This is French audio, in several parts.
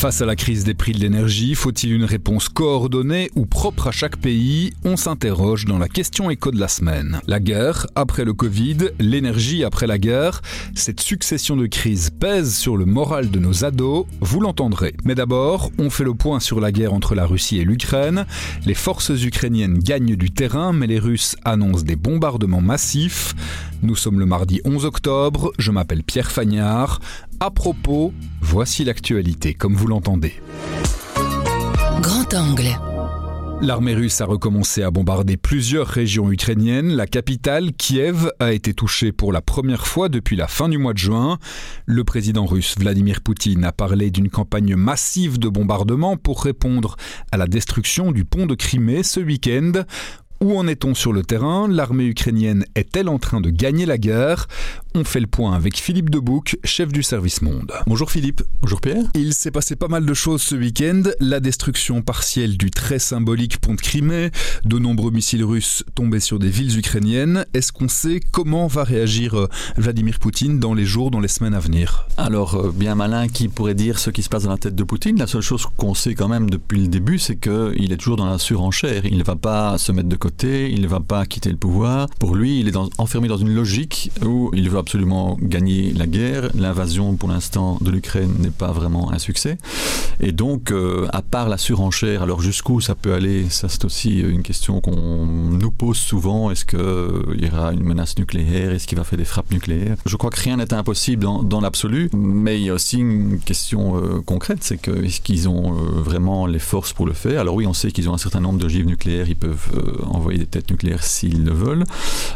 Face à la crise des prix de l'énergie, faut-il une réponse coordonnée ou propre à chaque pays? On s'interroge dans la question éco de la semaine. La guerre après le Covid, l'énergie après la guerre, cette succession de crises pèse sur le moral de nos ados, vous l'entendrez. Mais d'abord, on fait le point sur la guerre entre la Russie et l'Ukraine. Les forces ukrainiennes gagnent du terrain, mais les Russes annoncent des bombardements massifs. Nous sommes le mardi 11 octobre, je m'appelle Pierre Fagnard. À propos, voici l'actualité comme vous l'entendez. Grand angle. L'armée russe a recommencé à bombarder plusieurs régions ukrainiennes. La capitale, Kiev, a été touchée pour la première fois depuis la fin du mois de juin. Le président russe Vladimir Poutine a parlé d'une campagne massive de bombardements pour répondre à la destruction du pont de Crimée ce week-end. Où en est-on sur le terrain? L'armée ukrainienne est-elle en train de gagner la guerre? On fait le point avec Philippe Debouc, chef du service Monde. Bonjour Philippe. Bonjour Pierre. Il s'est passé pas mal de choses ce week-end. La destruction partielle du très symbolique pont de Crimée, de nombreux missiles russes tombés sur des villes ukrainiennes. Est-ce qu'on sait comment va réagir euh, Vladimir Poutine dans les jours, dans les semaines à venir? Alors, euh, bien malin qui pourrait dire ce qui se passe dans la tête de Poutine? La seule chose qu'on sait quand même depuis le début, c'est qu'il est toujours dans la surenchère. Il ne va pas se mettre de côté il ne va pas quitter le pouvoir. Pour lui, il est enfermé dans une logique où il veut absolument gagner la guerre. L'invasion, pour l'instant, de l'Ukraine n'est pas vraiment un succès. Et donc, euh, à part la surenchère, alors jusqu'où ça peut aller Ça, c'est aussi une question qu'on nous pose souvent. Est-ce qu'il y aura une menace nucléaire? Est-ce qu'il va faire des frappes nucléaires? Je crois que rien n'est impossible dans, l'absolu, mais il y a aussi une question euh, concrète, c'est est-ce qu'ils ont euh, vraiment les forces pour le faire? Alors oui, on sait qu'ils ont un certain nombre d'ogives nucléaires, ils peuvent envoyer des têtes nucléaires s'ils le veulent,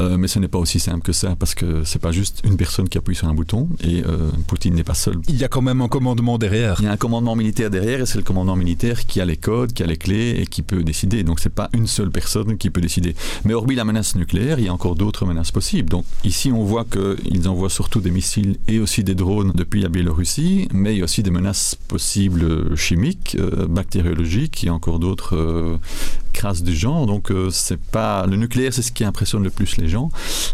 mais ce n'est pas aussi simple que ça, parce que c'est pas juste une personne qui appuie sur un bouton, et Poutine n'est pas seul. Il y a quand même un commandement derrière. Il y a un commandement militaire derrière, et c'est le commandant militaire qui a les codes, qui a les clés, et qui peut décider. Donc c'est pas une seule personne qui peut décider. Mais hormis la menace nucléaire, il y a encore d'autres menaces possibles. Donc ici, on voit qu'ils envoient surtout des missiles et aussi des drones depuis la Biélorussie, mais il y a aussi des menaces possibles chimiques, euh, bactériologiques, il y a encore d'autres euh, crasses du genre. Donc euh, c'est pas le nucléaire, c'est ce qui impressionne le plus les gens,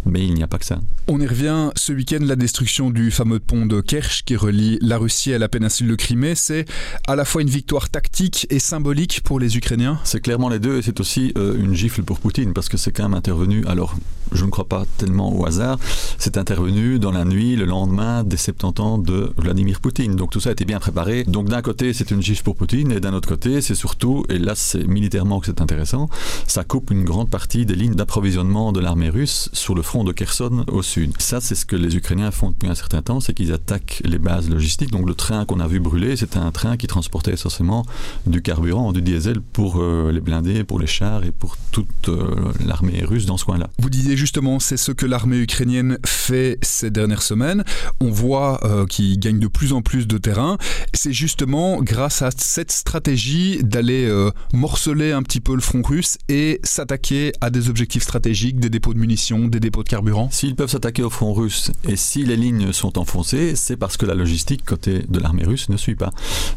mais il n'y a pas que ça. On y revient. Ce week-end, la destruction du fameux pont de Kerch qui relie la Russie à la péninsule de Crimée, c'est à la fois une victoire tactique et symbolique pour les Ukrainiens. C'est clairement les deux, et c'est aussi une gifle pour Poutine parce que c'est quand même intervenu. Alors je ne crois pas tellement au hasard, c'est intervenu dans la nuit, le lendemain des 70 ans de Vladimir Poutine. Donc tout ça a été bien préparé. Donc d'un côté, c'est une gifle pour Poutine, et d'un autre côté, c'est surtout, et là c'est militairement que c'est intéressant, ça coupe une grande partie des lignes d'approvisionnement de l'armée russe sur le front de Kherson au sud. Ça, c'est ce que les Ukrainiens font depuis un certain temps, c'est qu'ils attaquent les bases logistiques. Donc le train qu'on a vu brûler, c'était un train qui transportait essentiellement du carburant, du diesel pour euh, les blindés, pour les chars et pour toute euh, l'armée russe dans ce coin-là. Vous disiez justement, c'est ce que l'armée ukrainienne fait ces dernières semaines. On voit euh, qu'ils gagnent de plus en plus de terrain. C'est justement grâce à cette stratégie d'aller euh, morceler un petit peu le front russe et s'attaquer à des objectifs stratégiques, des dépôts de munitions, des dépôts de carburant. S'ils peuvent s'attaquer au front russe et si les lignes sont enfoncées, c'est parce que la logistique côté de l'armée russe ne suit pas.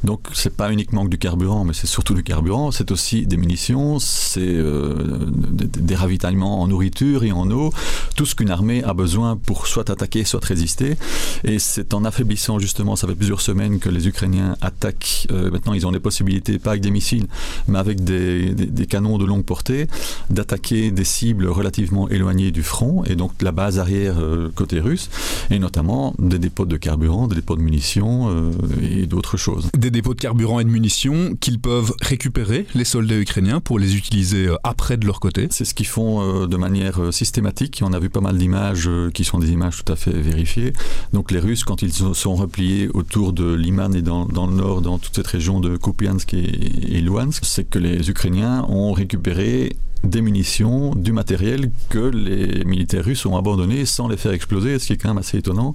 Donc c'est pas uniquement du carburant, mais c'est surtout du carburant, c'est aussi des munitions, c'est euh, des ravitaillements en nourriture et en eau tout ce qu'une armée a besoin pour soit attaquer, soit résister. Et c'est en affaiblissant justement, ça fait plusieurs semaines que les Ukrainiens attaquent. Euh, maintenant, ils ont des possibilités, pas avec des missiles, mais avec des, canons de longue portée, d'attaquer des cibles relativement éloignées du front, et donc la base arrière euh, côté russe, et notamment des dépôts de carburant, des dépôts de munitions euh, et d'autres choses. Des dépôts de carburant et de munitions qu'ils peuvent récupérer, les soldats ukrainiens, pour les utiliser après de leur côté. C'est ce qu'ils font de manière systématique on a vu pas mal d'images euh, qui sont des images tout à fait vérifiées. Donc les Russes, quand ils sont repliés autour de Liman et dans, le nord, dans toute cette région de Kupiansk et, et Luhansk, c'est que les Ukrainiens ont récupéré des munitions, du matériel que les militaires russes ont abandonné sans les faire exploser, ce qui est quand même assez étonnant,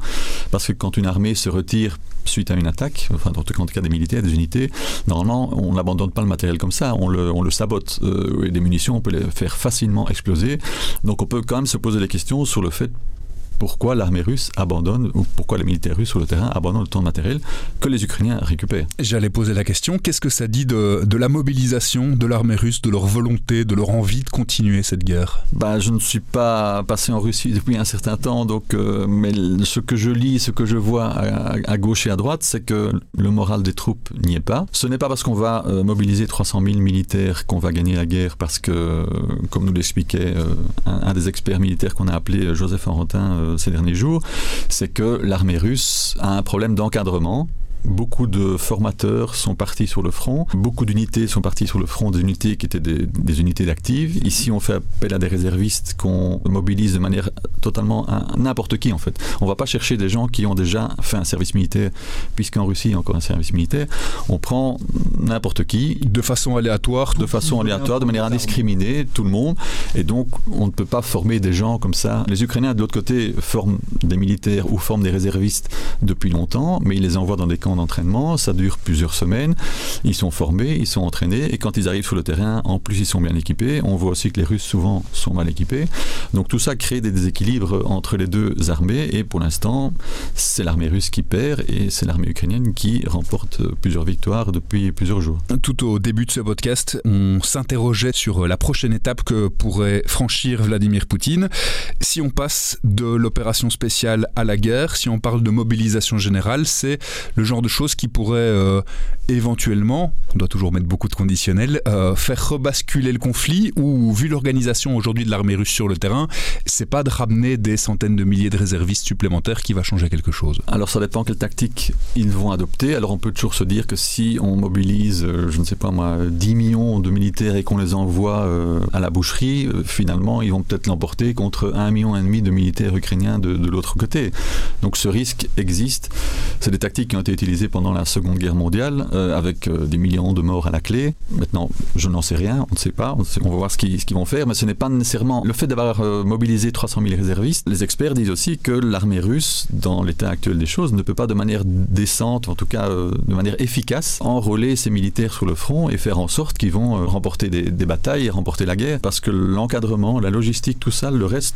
parce que quand une armée se retire suite à une attaque, enfin dans tout cas des militaires, des unités, normalement on n'abandonne pas le matériel comme ça, on le, on le sabote. Euh, et des munitions, on peut les faire facilement exploser. Donc on peut quand même se poser des questions sur le fait pourquoi l'armée russe abandonne, ou pourquoi les militaires russes sur le terrain abandonnent autant de matériel que les Ukrainiens récupèrent. J'allais poser la question, qu'est-ce que ça dit de, de la mobilisation de l'armée russe, de leur volonté, de leur envie de continuer cette guerre? Bah, Je ne suis pas passé en Russie depuis un certain temps, donc, euh, mais ce que je lis, ce que je vois à, à gauche et à droite, c'est que le moral des troupes n'y est pas. Ce n'est pas parce qu'on va euh, mobiliser 300 000 militaires qu'on va gagner la guerre, parce que, comme nous l'expliquait euh, un, un, des experts militaires qu'on a appelé Joseph Arentin euh, ces derniers jours, c'est que l'armée russe a un problème d'encadrement Beaucoup de formateurs sont partis sur le front. Beaucoup d'unités sont parties sur le front, des unités qui étaient des, des unités d'actifs. Ici, on fait appel à des réservistes qu'on mobilise de manière totalement n'importe qui, en fait. On ne va pas chercher des gens qui ont déjà fait un service militaire, puisqu'en Russie, il y a encore un service militaire. On prend n'importe qui. De façon aléatoire De façon aléatoire, de manière indiscriminée, tout le monde. Et donc, on ne peut pas former des gens comme ça. Les Ukrainiens, de l'autre côté, forment des militaires ou forment des réservistes depuis longtemps, mais ils les envoient dans des camps d'entraînement, ça dure plusieurs semaines, ils sont formés, ils sont entraînés, et quand ils arrivent sur le terrain, en plus ils sont bien équipés. On voit aussi que les Russes souvent sont mal équipés. Donc tout ça crée des déséquilibres entre les deux armées, et pour l'instant, c'est l'armée russe qui perd, et c'est l'armée ukrainienne qui remporte plusieurs victoires depuis plusieurs jours. Tout au début de ce podcast, on s'interrogeait sur la prochaine étape que pourrait franchir Vladimir Poutine. Si on passe de l'opération spéciale à la guerre, si on parle de mobilisation générale, c'est le genre de choses qui pourraient euh, éventuellement, on doit toujours mettre beaucoup de conditionnels, euh, faire rebasculer le conflit ou vu l'organisation aujourd'hui de l'armée russe sur le terrain, c'est pas de ramener des centaines de milliers de réservistes supplémentaires qui va changer quelque chose. Alors ça dépend quelle tactique ils vont adopter. Alors on peut toujours se dire que si on mobilise, euh, je ne sais pas moi, 10 millions de militaires et qu'on les envoie à la boucherie, finalement ils vont peut-être l'emporter contre un million et demi de militaires ukrainiens de l'autre côté. Donc ce risque existe. C'est des tactiques qui ont été utilisées pendant la Seconde Guerre mondiale euh, avec euh, des millions de morts à la clé. Maintenant, je n'en sais rien, on ne sait pas, on, va voir ce qu'ils, vont faire, mais ce n'est pas nécessairement le fait d'avoir euh, mobilisé 300 000 réservistes. Les experts disent aussi que l'armée russe, dans l'état actuel des choses, ne peut pas de manière décente, en tout cas de manière efficace, enrôler ses militaires sur le front et faire en sorte qu'ils vont remporter des, des batailles et remporter la guerre, parce que l'encadrement, la logistique, tout ça, le reste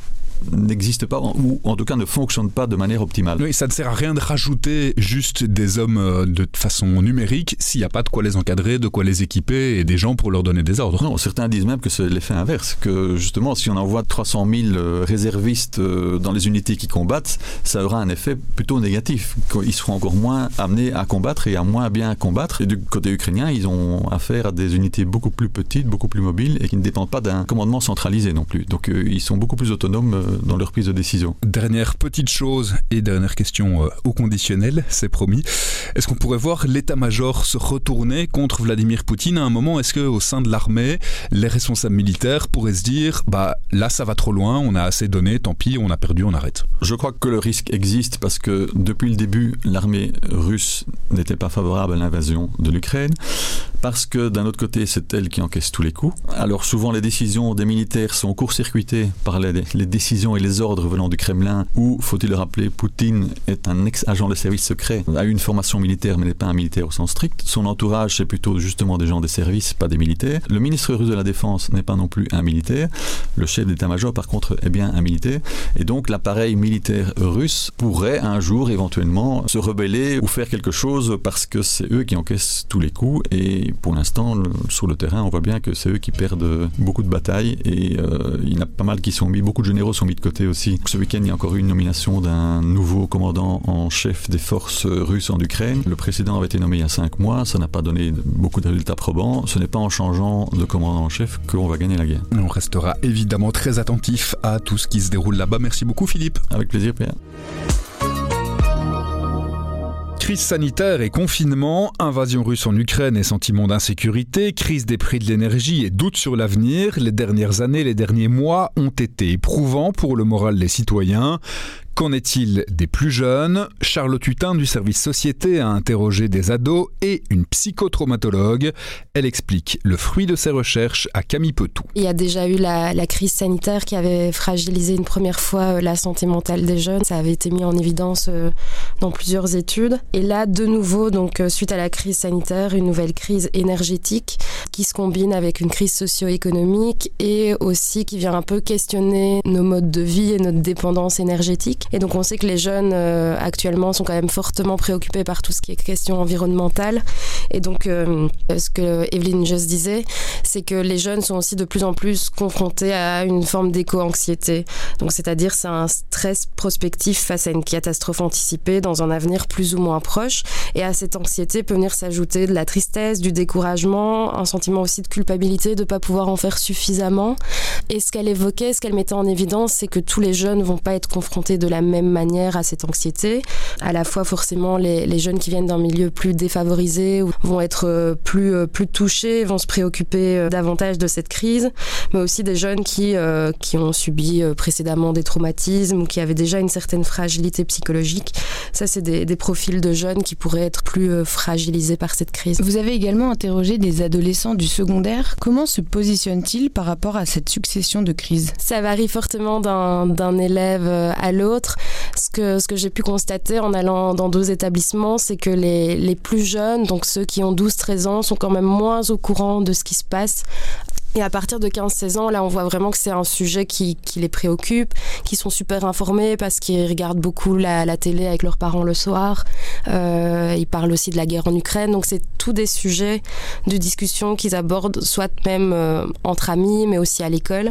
n'existe pas ou en tout cas ne fonctionne pas de manière optimale. Oui, ça ne sert à rien de rajouter juste des hommes euh, de façon numérique s'il n'y a pas de quoi les encadrer, de quoi les équiper et des gens pour leur donner des ordres. Non, certains disent même que c'est l'effet inverse, que justement si on envoie 300 000 réservistes euh, dans les unités qui combattent, ça aura un effet plutôt négatif. Ils seront encore moins amenés à combattre et à moins bien combattre. Et du côté ukrainien, ils ont affaire à des unités beaucoup plus petites, beaucoup plus mobiles et qui ne dépendent pas d'un commandement centralisé non plus. Donc euh, ils sont beaucoup plus autonomes dans leur prise de décision. Dernière petite chose et dernière question euh, au conditionnel, c'est promis. Est-ce qu'on pourrait voir l'état-major se retourner contre Vladimir Poutine à un moment? Est-ce qu'au sein de l'armée, les responsables militaires pourraient se dire bah là ça va trop loin, on a assez donné, tant pis, on a perdu, on arrête? Je crois que le risque existe parce que depuis le début, l'armée russe n'était pas favorable à l'invasion de l'Ukraine parce que d'un autre côté, c'est elle qui encaisse tous les coups. Alors souvent, les décisions des militaires sont court-circuitées par les, décisions et les ordres venant du Kremlin, où, faut-il le rappeler, Poutine est un ex-agent de service secret, a eu une formation militaire, mais n'est pas un militaire au sens strict. Son entourage, c'est plutôt justement des gens des services, pas des militaires. Le ministre russe de la Défense n'est pas non plus un militaire. Le chef d'état-major, par contre, est bien un militaire. Et donc, l'appareil militaire russe pourrait un jour éventuellement se rebeller ou faire quelque chose parce que c'est eux qui encaissent tous les coups. Et pour l'instant, sur le terrain, on voit bien que c'est eux qui perdent beaucoup de batailles et euh, il y en a pas mal qui sont mis, beaucoup de généraux sont mis de côté aussi. Ce week-end, il y a encore eu une nomination d'un nouveau commandant en chef des forces russes en Ukraine. Le précédent avait été nommé il y a cinq mois, ça n'a pas donné beaucoup de résultats probants. Ce n'est pas en changeant de commandant en chef qu'on va gagner la guerre. On restera évidemment très attentif à tout ce qui se déroule là-bas. Merci beaucoup Philippe. Avec plaisir Pierre. Crise sanitaire et confinement, invasion russe en Ukraine et sentiment d'insécurité, crise des prix de l'énergie et doute sur l'avenir, les dernières années, les derniers mois ont été éprouvants pour le moral des citoyens. Qu'en est-il des plus jeunes? Charlotte Hutin du service Société a interrogé des ados et une psychotraumatologue. Elle explique le fruit de ses recherches à Camille Petou. Il y a déjà eu la, la, crise sanitaire qui avait fragilisé une première fois la santé mentale des jeunes. Ça avait été mis en évidence dans plusieurs études. Et là, de nouveau, donc suite à la crise sanitaire, une nouvelle crise énergétique qui se combine avec une crise socio-économique et aussi qui vient un peu questionner nos modes de vie et notre dépendance énergétique. Et donc on sait que les jeunes euh, actuellement sont quand même fortement préoccupés par tout ce qui est question environnementale. Et donc euh, ce que Evelyne Just disait, c'est que les jeunes sont aussi de plus en plus confrontés à une forme d'éco-anxiété. Donc c'est-à-dire c'est un stress prospectif face à une catastrophe anticipée dans un avenir plus ou moins proche. Et à cette anxiété peut venir s'ajouter de la tristesse, du découragement, un sentiment aussi de culpabilité de ne pas pouvoir en faire suffisamment. Et ce qu'elle évoquait, ce qu'elle mettait en évidence, c'est que tous les jeunes ne vont pas être confrontés de la même manière à cette anxiété. À la fois, forcément, les, les jeunes qui viennent d'un milieu plus défavorisé vont être euh, plus, euh, plus touchés, vont se préoccuper euh, davantage de cette crise, mais aussi des jeunes qui, qui ont subi précédemment des traumatismes ou qui avaient déjà une certaine fragilité psychologique. Ça, c'est des, des profils de jeunes qui pourraient être plus fragilisés par cette crise. Vous avez également interrogé des adolescents du secondaire. Comment se positionnent-ils par rapport à cette succession de crises? Ça varie fortement d'un élève à l'autre. Ce que, j'ai pu constater en allant dans deux établissements, c'est que les, les plus jeunes, donc ceux qui ont 12-13 ans, sont quand même moins au courant de ce qui se passe et à partir de 15-16 ans, là, on voit vraiment que c'est un sujet qui, les préoccupe, qui sont super informés parce qu'ils regardent beaucoup la, télé avec leurs parents le soir. Euh, ils parlent aussi de la guerre en Ukraine. Donc, c'est tous des sujets de discussion qu'ils abordent, soit même euh, entre amis, mais aussi à l'école.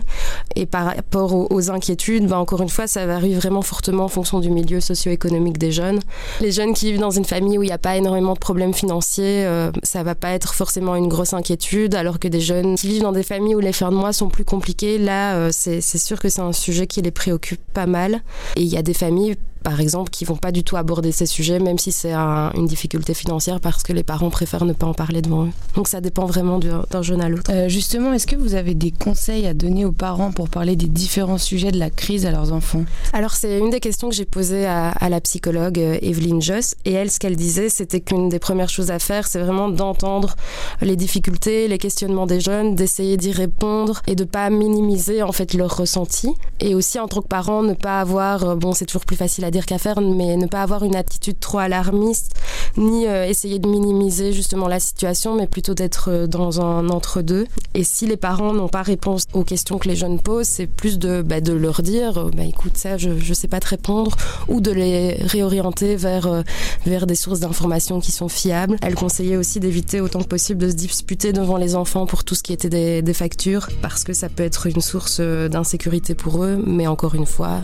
Et par rapport aux, inquiétudes, ben, encore une fois, ça varie vraiment fortement en fonction du milieu socio-économique des jeunes. Les jeunes qui vivent dans une famille où il n'y a pas énormément de problèmes financiers, euh, ça va pas être forcément une grosse inquiétude, alors que des jeunes qui vivent dans des familles où les fins de mois sont plus compliquées, là, euh, c'est sûr que c'est un sujet qui les préoccupe pas mal. Et il y a des familles par exemple, qui vont pas du tout aborder ces sujets, même si c'est un, une difficulté financière, parce que les parents préfèrent ne pas en parler devant eux. Donc ça dépend vraiment d'un jeune à l'autre. Euh, justement, est-ce que vous avez des conseils à donner aux parents pour parler des différents sujets de la crise à leurs enfants? Alors c'est une des questions que j'ai posées à, à, la psychologue euh, Evelyne Joss, et elle, ce qu'elle disait, c'était qu'une des premières choses à faire, c'est vraiment d'entendre les difficultés, les questionnements des jeunes, d'essayer d'y répondre et de pas minimiser en fait leurs ressentis. Et aussi en tant que parent, ne pas avoir, euh, bon c'est toujours plus facile à dire qu'à faire, mais ne pas avoir une attitude trop alarmiste, ni euh, essayer de minimiser justement la situation, mais plutôt d'être euh, dans un entre-deux. Et si les parents n'ont pas réponse aux questions que les jeunes posent, c'est plus de, bah, de leur dire, euh, bah, écoute, ça, je ne sais pas te répondre, ou de les réorienter vers, vers des sources d'informations qui sont fiables. Elle conseillait aussi d'éviter autant que possible de se disputer devant les enfants pour tout ce qui était des, factures, parce que ça peut être une source d'insécurité pour eux, mais encore une fois,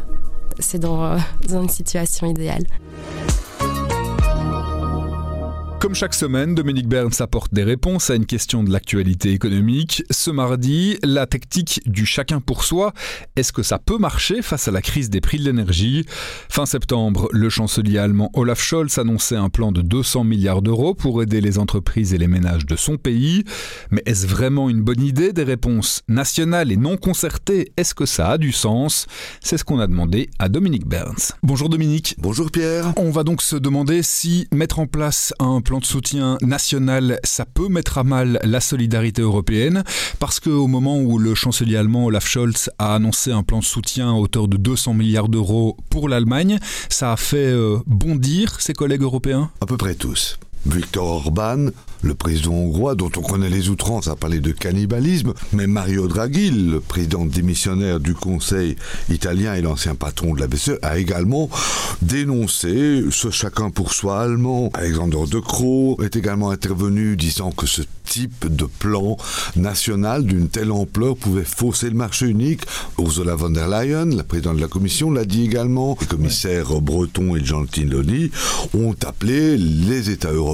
c'est dans, dans une situation idéale. Comme chaque semaine, Dominique Burns apporte des réponses à une question de l'actualité économique. Ce mardi, la tactique du chacun pour soi, est-ce que ça peut marcher face à la crise des prix de l'énergie? Fin septembre, le chancelier allemand Olaf Scholz annonçait un plan de 200 milliards d'euros pour aider les entreprises et les ménages de son pays. Mais est-ce vraiment une bonne idée? Des réponses nationales et non concertées, est-ce que ça a du sens? C'est ce qu'on a demandé à Dominique Burns. Bonjour Dominique. Bonjour Pierre. On va donc se demander si mettre en place un plan de soutien national, ça peut mettre à mal la solidarité européenne, parce qu'au moment où le chancelier allemand Olaf Scholz a annoncé un plan de soutien à hauteur de 200 milliards d'euros pour l'Allemagne, ça a fait euh, bondir ses collègues européens? À peu près tous. Victor Orban, le président hongrois dont on connaît les outrances a parlé de cannibalisme, mais Mario Draghi, le président démissionnaire du Conseil italien et l'ancien patron de la BCE, a également dénoncé ce chacun pour soi allemand. Alexander De Croo est également intervenu disant que ce type de plan national d'une telle ampleur pouvait fausser le marché unique. Ursula von der Leyen, la présidente de la Commission, l'a dit également. Les commissaires. Breton et Gentiloni ont appelé les États européens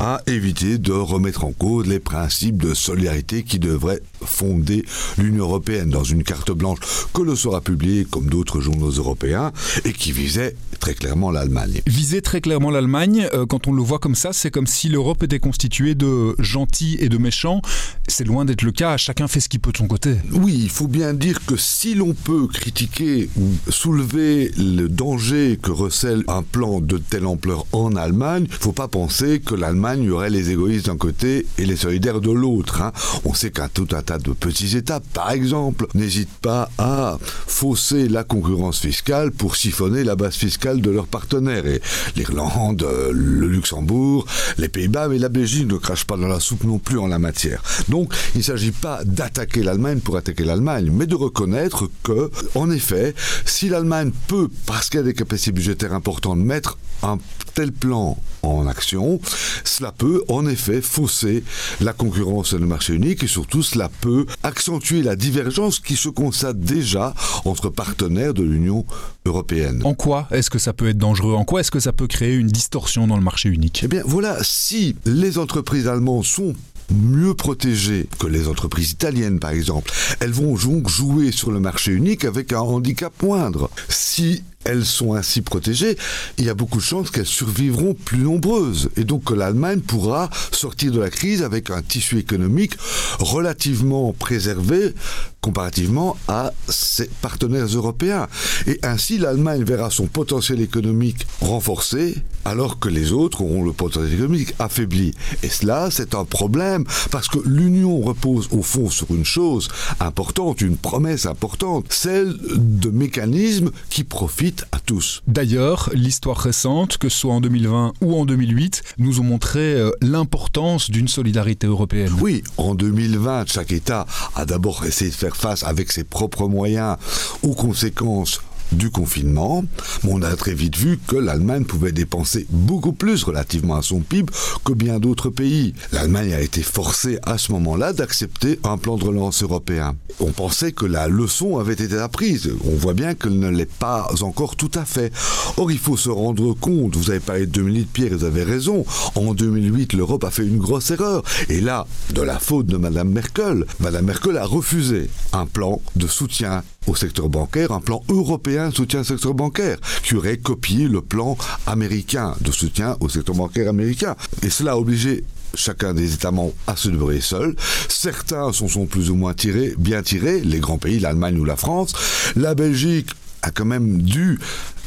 à éviter de remettre en cause les principes de solidarité qui devraient fonder l'Union européenne dans une carte blanche que le sera publiée comme d'autres journaux européens et qui visait très clairement l'Allemagne. Viser très clairement l'Allemagne, euh, quand on le voit comme ça, c'est comme si l'Europe était constituée de gentils et de méchants. C'est loin d'être le cas, chacun fait ce qu'il peut de son côté. Oui, il faut bien dire que si l'on peut critiquer ou soulever le danger que recèle un plan de telle ampleur en Allemagne, il ne faut pas penser que l'Allemagne aurait les égoïstes d'un côté et les solidaires de l'autre. Hein. On sait qu'un tout un de petits États, par exemple, n'hésitent pas à fausser la concurrence fiscale pour siphonner la base fiscale de leurs partenaires. Et l'Irlande, le Luxembourg, les Pays-Bas, mais la Belgique ne crache pas dans la soupe non plus en la matière. Donc, il ne s'agit pas d'attaquer l'Allemagne pour attaquer l'Allemagne, mais de reconnaître que, en effet, si l'Allemagne peut, parce qu'elle a des capacités budgétaires importantes, mettre un tel plan en action, cela peut en effet fausser la concurrence sur le marché unique et surtout cela peut accentuer la divergence qui se constate déjà entre partenaires de l'Union européenne. En quoi est-ce que ça peut être dangereux? En quoi est-ce que ça peut créer une distorsion dans le marché unique? Eh bien voilà, si les entreprises allemandes sont mieux protégées que les entreprises italiennes, par exemple. Elles vont donc jouer sur le marché unique avec un handicap moindre. Si elles sont ainsi protégées, il y a beaucoup de chances qu'elles survivront plus nombreuses et donc que l'Allemagne pourra sortir de la crise avec un tissu économique relativement préservé comparativement à ses partenaires européens. Et ainsi, l'Allemagne verra son potentiel économique renforcé, alors que les autres auront le potentiel économique affaibli. Et cela, c'est un problème, parce que l'Union repose au fond sur une chose importante, une promesse importante, celle de mécanismes qui profitent à tous. D'ailleurs, l'histoire récente, que ce soit en 2020 ou en 2008, nous ont montré euh, l'importance d'une solidarité européenne. Oui, en 2020, chaque État a d'abord essayé de faire face avec ses propres moyens aux conséquences du confinement, on a très vite vu que l'Allemagne pouvait dépenser beaucoup plus relativement à son PIB que bien d'autres pays. L'Allemagne a été forcée à ce moment-là d'accepter un plan de relance européen. On pensait que la leçon avait été apprise. On voit bien qu'elle ne l'est pas encore tout à fait. Or, il faut se rendre compte, vous avez parlé de 2008, Pierre, vous avez raison. En 2008, l'Europe a fait une grosse erreur. Et là, de la faute de Mme Merkel, Mme Merkel a refusé un plan de soutien au secteur bancaire, un plan européen de soutien au secteur bancaire, qui aurait copié le plan américain de soutien au secteur bancaire américain. Et cela a obligé chacun des États membres à se débrouiller seul. Certains sont, sont plus ou moins tirés, bien tirés, les grands pays, l'Allemagne ou la France. La Belgique a quand même dû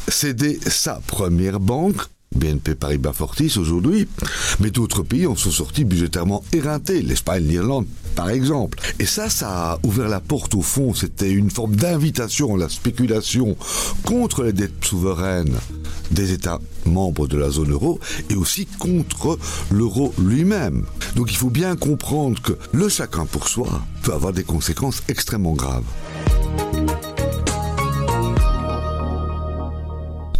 céder sa première banque BNP Paribas Fortis aujourd'hui, mais d'autres pays en sont sortis budgétairement éreintés, l'Espagne, l'Irlande par exemple. Et ça, ça a ouvert la porte au fond, c'était une forme d'invitation à la spéculation contre les dettes souveraines des États membres de la zone euro et aussi contre l'euro lui-même. Donc il faut bien comprendre que le chacun pour soi peut avoir des conséquences extrêmement graves.